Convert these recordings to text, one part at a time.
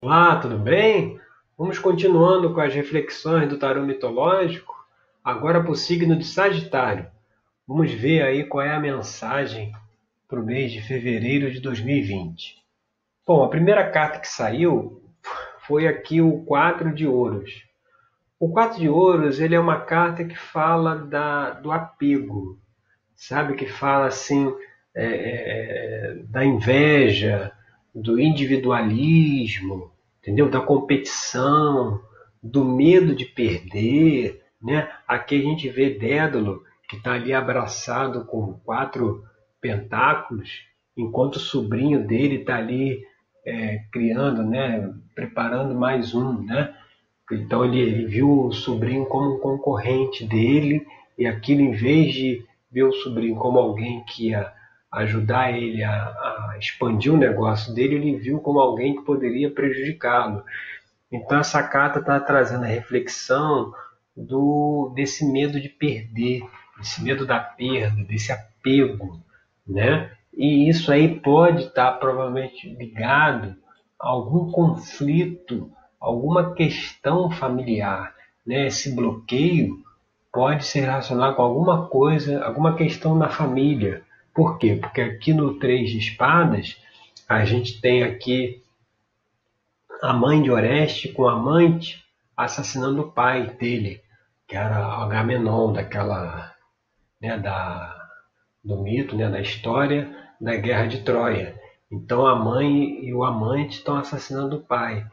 Olá, tudo bem? Vamos continuando com as reflexões do tarô mitológico, agora para o signo de Sagitário. Vamos ver aí qual é a mensagem para o mês de fevereiro de 2020. Bom, a primeira carta que saiu foi aqui o Quatro de Ouros. O Quatro de Ouros ele é uma carta que fala da, do apego, sabe? Que fala assim é, é, da inveja, do individualismo, entendeu? Da competição, do medo de perder, né? Aqui a gente vê Dédalo que está ali abraçado com quatro pentáculos, enquanto o sobrinho dele está ali é, criando, né? Preparando mais um, né? Então ele, ele viu o sobrinho como um concorrente dele e aquilo, em vez de ver o sobrinho como alguém que ia ajudar ele a, a expandir o negócio dele, ele viu como alguém que poderia prejudicá-lo. Então essa carta está trazendo a reflexão do desse medo de perder, desse medo da perda, desse apego, né? E isso aí pode estar tá provavelmente ligado a algum conflito, alguma questão familiar, né? Esse bloqueio pode se relacionar com alguma coisa, alguma questão na família, por quê? Porque aqui no Três de Espadas, a gente tem aqui a mãe de Oreste com a amante assassinando o pai dele, que era Agamenon, daquela, né, da, do mito, né, da história da Guerra de Troia. Então a mãe e o amante estão assassinando o pai.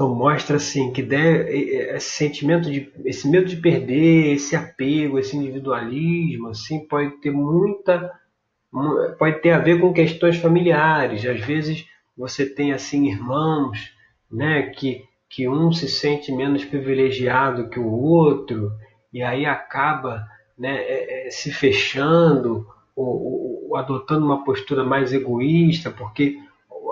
Então mostra assim que deve, esse sentimento de esse medo de perder, esse apego, esse individualismo, assim pode ter muita pode ter a ver com questões familiares. Às vezes você tem assim irmãos, né, que que um se sente menos privilegiado que o outro e aí acaba né, é, é, se fechando ou, ou adotando uma postura mais egoísta, porque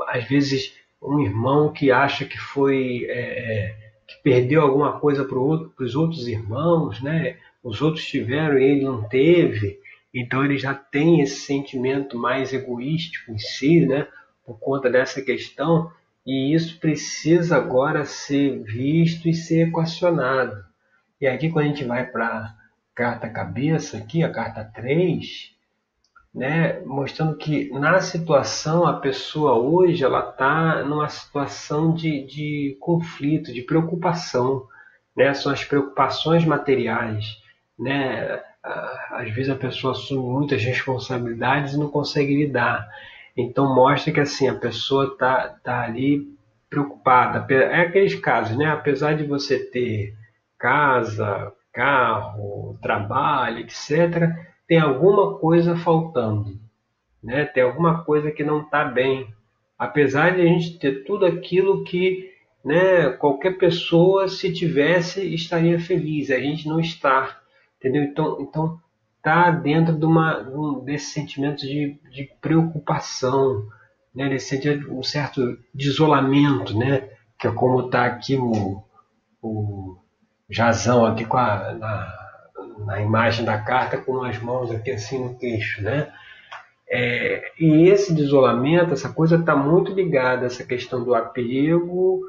às vezes um irmão que acha que foi é, é que perdeu alguma coisa para outro, os outros irmãos, né? Os outros tiveram e ele não teve, então ele já tem esse sentimento mais egoístico em si, né? Por conta dessa questão e isso precisa agora ser visto e ser equacionado. E aqui quando a gente vai para a carta cabeça aqui, a carta 3, né, mostrando que na situação a pessoa hoje ela está numa situação de, de conflito, de preocupação, né, são as preocupações materiais, né, às vezes a pessoa assume muitas responsabilidades e não consegue lidar, então mostra que assim a pessoa está tá ali preocupada, é aqueles casos, né, apesar de você ter casa, carro, trabalho, etc tem alguma coisa faltando, né? tem alguma coisa que não está bem. Apesar de a gente ter tudo aquilo que né, qualquer pessoa, se tivesse, estaria feliz. A gente não está. Entendeu? Então, então tá dentro de uma, um, desse sentimento de, de preocupação, né? desse sentimento, um certo isolamento, né? que é como está aqui o, o Jazão aqui com a, na, na imagem da carta com as mãos aqui assim no queixo, né? É, e esse isolamento, essa coisa está muito ligada a essa questão do apego,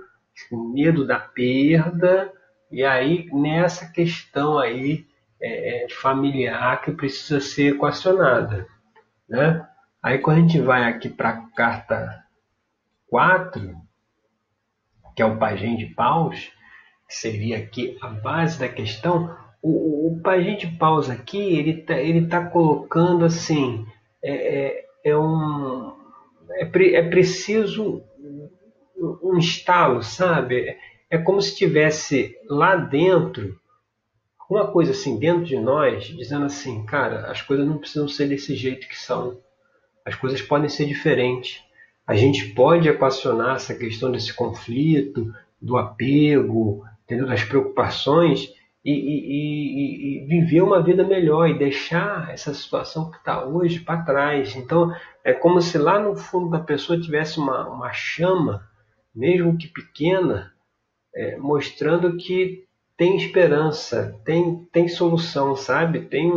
o medo da perda, e aí nessa questão aí é, é familiar que precisa ser equacionada. Né? Aí quando a gente vai aqui para a carta 4, que é o pajem de paus, que seria aqui a base da questão, o, o Pajem de Paus aqui, ele está ele tá colocando assim, é, é, é um, é, pre, é preciso um estalo, sabe? É como se tivesse lá dentro uma coisa assim dentro de nós, dizendo assim, cara, as coisas não precisam ser desse jeito que são. As coisas podem ser diferentes. A gente pode equacionar essa questão desse conflito, do apego, entendeu? das preocupações e, e, e, viver uma vida melhor e deixar essa situação que está hoje para trás. Então, é como se lá no fundo da pessoa tivesse uma, uma chama, mesmo que pequena, é, mostrando que tem esperança, tem, tem solução, sabe? Tem,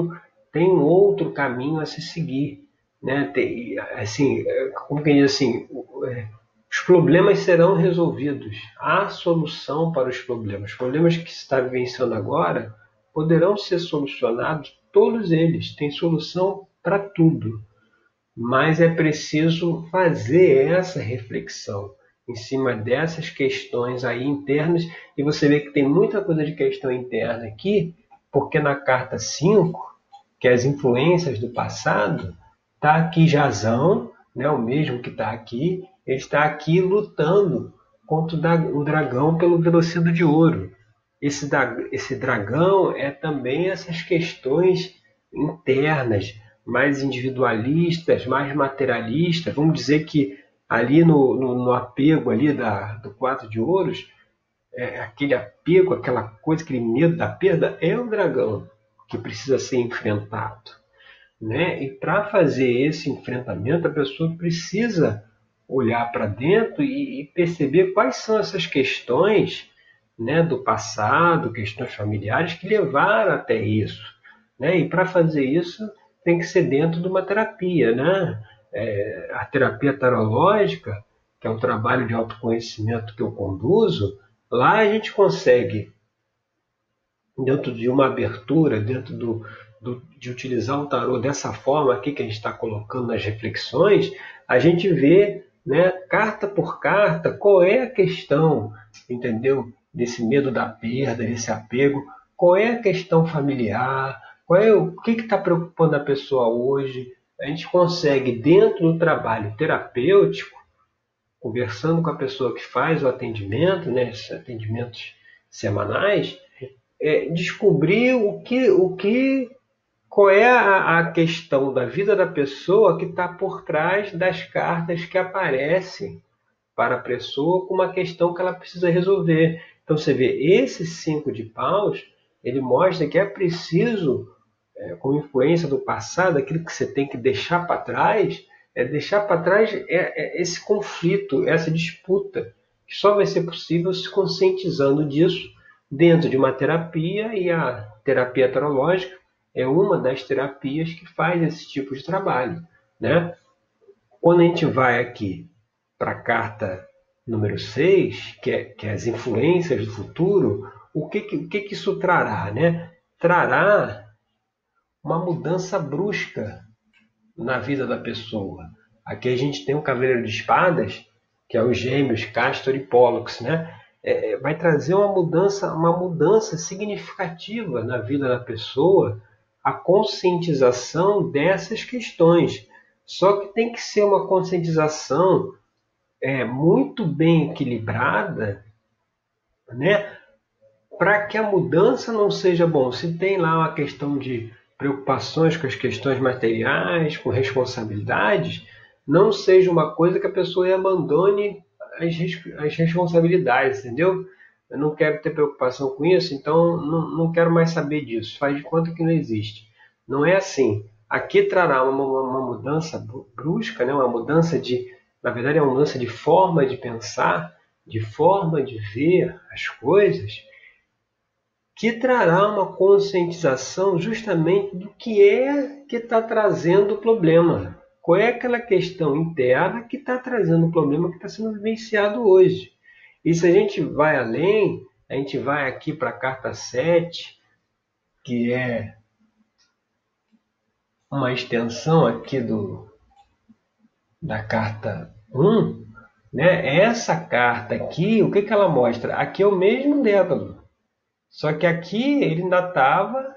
tem um outro caminho a se seguir. Né? Tem, assim, é, como quem diz assim, é, os problemas serão resolvidos. Há solução para os problemas. Os problemas que está vivenciando agora poderão ser solucionados, todos eles. Tem solução para tudo. Mas é preciso fazer essa reflexão em cima dessas questões aí internas. E você vê que tem muita coisa de questão interna aqui, porque na carta 5, que é as influências do passado, está aqui Jazão, né, o mesmo que está aqui, está aqui lutando contra o dragão pelo velocido de ouro. Esse, esse dragão é também essas questões internas, mais individualistas, mais materialistas. Vamos dizer que ali no, no, no apego ali da, do quatro de ouros, é, aquele apego, aquela coisa, aquele medo da perda, é o dragão que precisa ser enfrentado. Né? E para fazer esse enfrentamento, a pessoa precisa olhar para dentro e, e, perceber quais são essas questões né, do passado, questões familiares que levaram até isso. Né? E para fazer isso tem que ser dentro de uma terapia. Né? É, a terapia tarológica, que é um trabalho de autoconhecimento que eu conduzo, lá a gente consegue, dentro de uma abertura, dentro do, de utilizar o tarô dessa forma aqui que a gente está colocando nas reflexões, a gente vê né, carta por carta, qual é a questão, entendeu? Desse medo da perda, desse apego, qual é a questão familiar, qual é o que está preocupando a pessoa hoje. A gente consegue, dentro do trabalho terapêutico, conversando com a pessoa que faz o atendimento, né, esses atendimentos semanais, é, descobrir o que, o que qual é a, a questão da vida da pessoa que está por trás das cartas que aparecem para a pessoa com uma questão que ela precisa resolver. Então você vê, esse cinco de paus, ele mostra que é preciso, é, com influência do passado, aquilo que você tem que deixar para trás, é deixar para trás é, é esse conflito, essa disputa, que só vai ser possível se conscientizando disso dentro de uma terapia, e a terapia tarológica é uma das terapias que faz esse tipo de trabalho. Né? Quando a gente vai aqui para a carta número 6, que é, que é as influências do futuro, o que, que, o que, que isso trará? Né? Trará uma mudança brusca na vida da pessoa. Aqui a gente tem um cavaleiro de espadas, que é os gêmeos Castor e Pollux, né? É, vai trazer uma mudança, uma mudança significativa na vida da pessoa, a conscientização dessas questões. Só que tem que ser uma conscientização é, muito bem equilibrada, né? Para que a mudança não seja bom. Se tem lá uma questão de preocupações com as questões materiais, com responsabilidades, não seja uma coisa que a pessoa abandone as, as responsabilidades, entendeu? Eu não quero ter preocupação com isso, então não, não quero mais saber disso. Faz de conta que não existe. Não é assim. Aqui trará uma, uma, mudança brusca, né? uma mudança de, na verdade, é uma mudança de forma de pensar, de forma de ver as coisas, que trará uma conscientização justamente do que é que está trazendo o problema. Qual é aquela questão interna que está trazendo o problema que está sendo vivenciado hoje. E se a gente vai além, a gente vai aqui para a carta 7, que é uma extensão aqui do, da carta 1, né? Essa carta aqui, o que, que ela mostra? Aqui é o mesmo Dédalo. Só que aqui ele ainda estava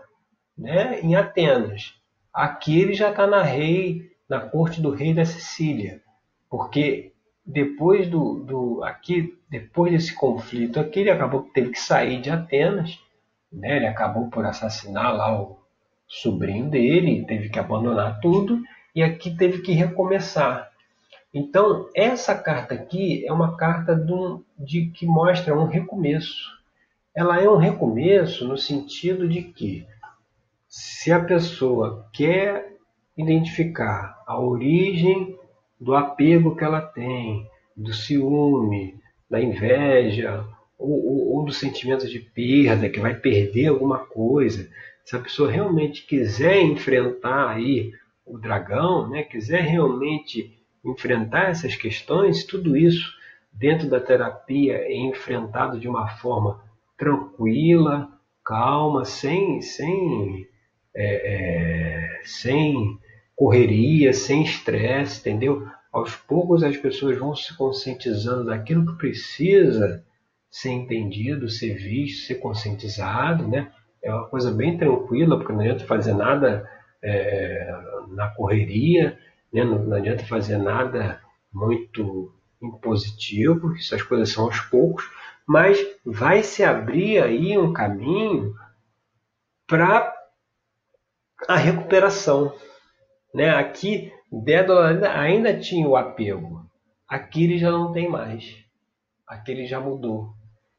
né, em Atenas. Aqui ele já está na rei, na corte do rei da Sicília. Porque depois do, do aqui depois desse conflito aqui ele acabou teve que sair de Atenas né? ele acabou por assassinar lá o sobrinho dele teve que abandonar tudo e aqui teve que recomeçar então essa carta aqui é uma carta de, de que mostra um recomeço ela é um recomeço no sentido de que se a pessoa quer identificar a origem do apego que ela tem, do ciúme, da inveja, ou, ou, ou do sentimento de perda, que vai perder alguma coisa. Se a pessoa realmente quiser enfrentar aí o dragão, né, quiser realmente enfrentar essas questões, tudo isso dentro da terapia é enfrentado de uma forma tranquila, calma, sem, sem, é, é, sem correria, sem estresse, entendeu? Aos poucos as pessoas vão se conscientizando daquilo que precisa ser entendido, ser visto, ser conscientizado, né? É uma coisa bem tranquila, porque não adianta fazer nada é, na correria, né? não, não adianta fazer nada muito impositivo, essas coisas são aos poucos, mas vai se abrir aí um caminho para a recuperação. Né? Aqui, Dédalo ainda tinha o apego, aqui ele já não tem mais, aqui ele já mudou.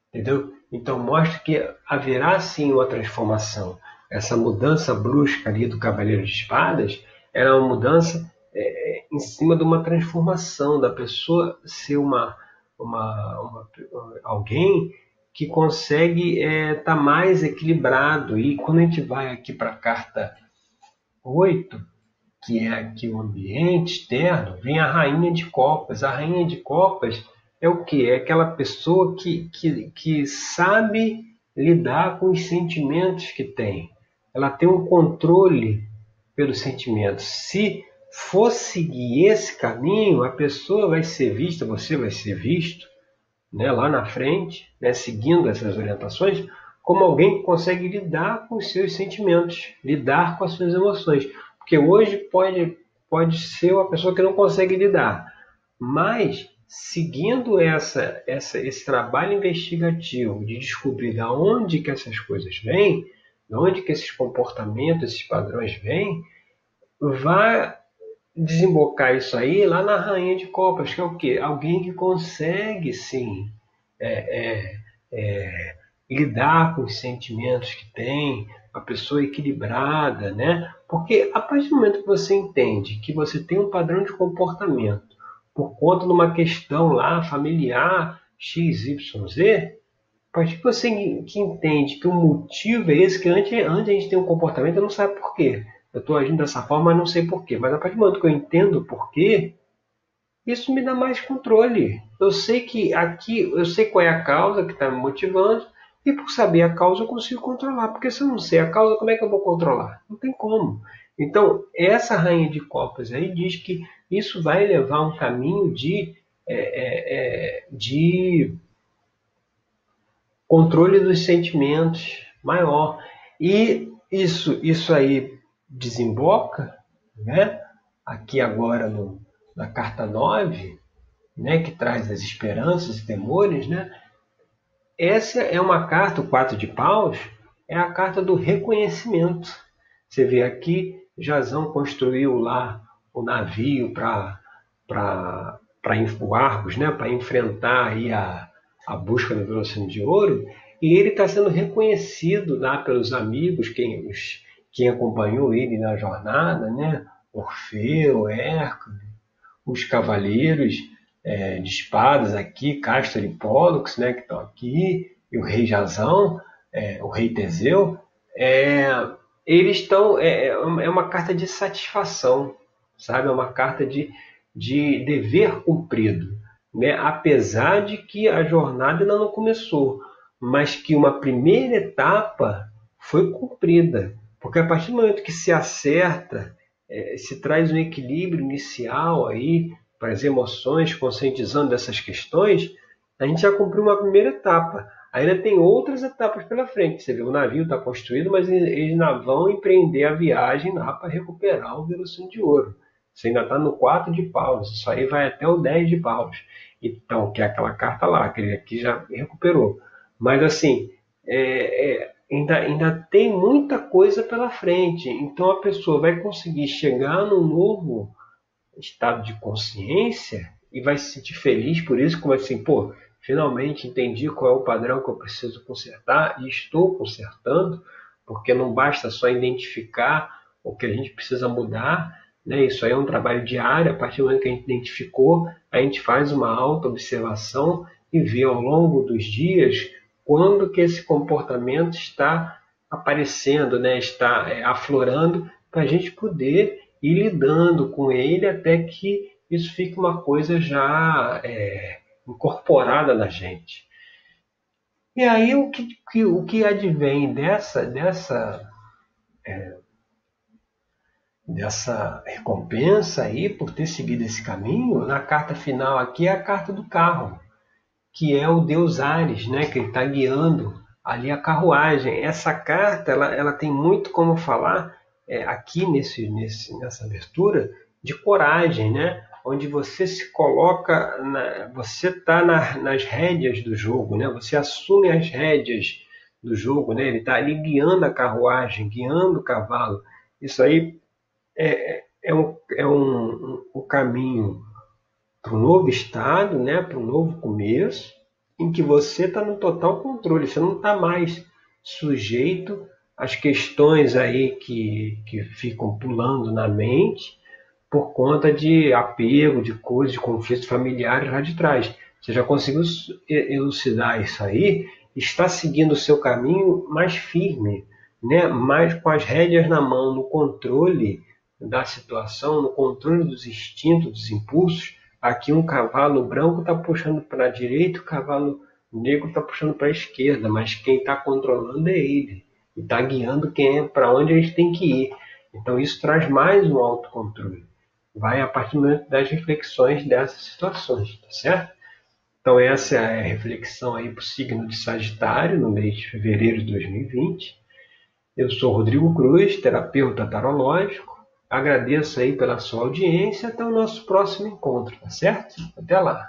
Entendeu? Então mostra que haverá sim uma transformação. Essa mudança brusca ali do Cavaleiro de Espadas era uma mudança é, em cima de uma transformação da pessoa ser uma, uma, uma alguém que consegue estar é, tá mais equilibrado. E quando a gente vai aqui para a carta 8, que é aqui o ambiente externo, vem a rainha de copas. A rainha de copas é o que? É aquela pessoa que, que, que sabe lidar com os sentimentos que tem. Ela tem um controle pelos sentimentos. Se for seguir esse caminho, a pessoa vai ser vista, você vai ser visto né, lá na frente, né, seguindo essas orientações, como alguém que consegue lidar com os seus sentimentos, lidar com as suas emoções. Porque hoje pode, pode ser uma pessoa que não consegue lidar, mas seguindo essa, essa, esse trabalho investigativo de descobrir de onde que essas coisas vêm, de onde que esses comportamentos, esses padrões vêm, vai desembocar isso aí lá na rainha de copas, que é o quê? Alguém que consegue sim é, é, é, lidar com os sentimentos que tem, uma pessoa equilibrada, né? Porque a partir do momento que você entende que você tem um padrão de comportamento por conta de uma questão lá familiar XYZ, a partir que você que entende que o motivo é esse, que antes, antes a gente tem um comportamento, eu não sabe por quê. Eu estou agindo dessa forma, mas não sei por quê. Mas a partir do momento que eu entendo por quê, isso me dá mais controle. Eu sei que aqui, eu sei qual é a causa que está me motivando, e por saber a causa eu consigo controlar. Porque se eu não sei a causa, como é que eu vou controlar? Não tem como. Então, essa rainha de copas aí diz que isso vai levar um caminho de, é, é, é, de controle dos sentimentos maior. E isso, isso aí desemboca, né? aqui agora no, na carta 9, né? que traz as esperanças e temores, né? Essa é uma carta, o 4 de paus, é a carta do reconhecimento. Você vê aqui, Jazão construiu lá o navio para o Argos, né, para enfrentar aí a, a busca do velocino de ouro, e ele está sendo reconhecido lá pelos amigos, quem, os, quem acompanhou ele na jornada, né, Orfeu, Hércules, os cavaleiros é, de espadas aqui, Castor e Pólux, né, que estão aqui, e o rei Jazão, é, o rei Teseu, é, eles estão. É, é uma carta de satisfação, sabe? É uma carta de, de dever cumprido, né? apesar de que a jornada ainda não começou, mas que uma primeira etapa foi cumprida, porque a partir do momento que se acerta, é, se traz um equilíbrio inicial aí para as emoções, conscientizando dessas questões, a gente já cumpriu uma primeira etapa. Ainda tem outras etapas pela frente. Você vê, o navio está construído, mas eles ainda vão empreender a viagem lá para recuperar o velocino de ouro. Você ainda está no 4 de paus, isso aí vai até o 10 de paus. Então, que é aquela carta lá, que ele aqui já recuperou. Mas assim, é, é, ainda, ainda tem muita coisa pela frente. Então a pessoa vai conseguir chegar num novo estado de consciência e vai se sentir feliz por isso, como assim, pô, finalmente entendi qual é o padrão que eu preciso consertar e estou consertando, porque não basta só identificar o que a gente precisa mudar, né? Isso aí é um trabalho diário. A partir do momento que a gente identificou, a gente faz uma auto-observação e vê ao longo dos dias quando que esse comportamento está aparecendo, né? está é, aflorando, para a gente poder ir lidando com ele até que isso fique uma coisa já é, incorporada na gente. E aí o que, que o que advém dessa, dessa, é, dessa recompensa aí por ter seguido esse caminho, na carta final aqui é a carta do carro, que é o Deus Ares, né, que ele está guiando ali a carruagem. Essa carta ela, ela tem muito como falar é, aqui nesse, nesse, nessa abertura de coragem, né? onde você se coloca, na, você está na, nas rédeas do jogo, né? você assume as rédeas do jogo, né? ele está ali guiando a carruagem, guiando o cavalo. Isso aí é, é, um, é um, um, um caminho para um novo estado, né? para um novo começo, em que você está no total controle, você não está mais sujeito às questões aí que, que ficam pulando na mente por conta de apego, de coisas, de conflitos familiares lá de trás. Você já conseguiu elucidar isso aí, está seguindo o seu caminho mais firme, né? mais com as rédeas na mão, no controle da situação, no controle dos instintos, dos impulsos, Aqui um cavalo branco está puxando para a direita, o cavalo negro está puxando para a esquerda, mas quem está controlando é ele e está guiando quem é para onde a gente tem que ir. Então isso traz mais um autocontrole. Vai a partir das reflexões dessas situações, tá certo? Então essa é a reflexão aí para o signo de Sagitário no mês de fevereiro de 2020. Eu sou Rodrigo Cruz, terapeuta tarológico Agradeço aí pela sua audiência. Até o nosso próximo encontro, tá certo? Até lá!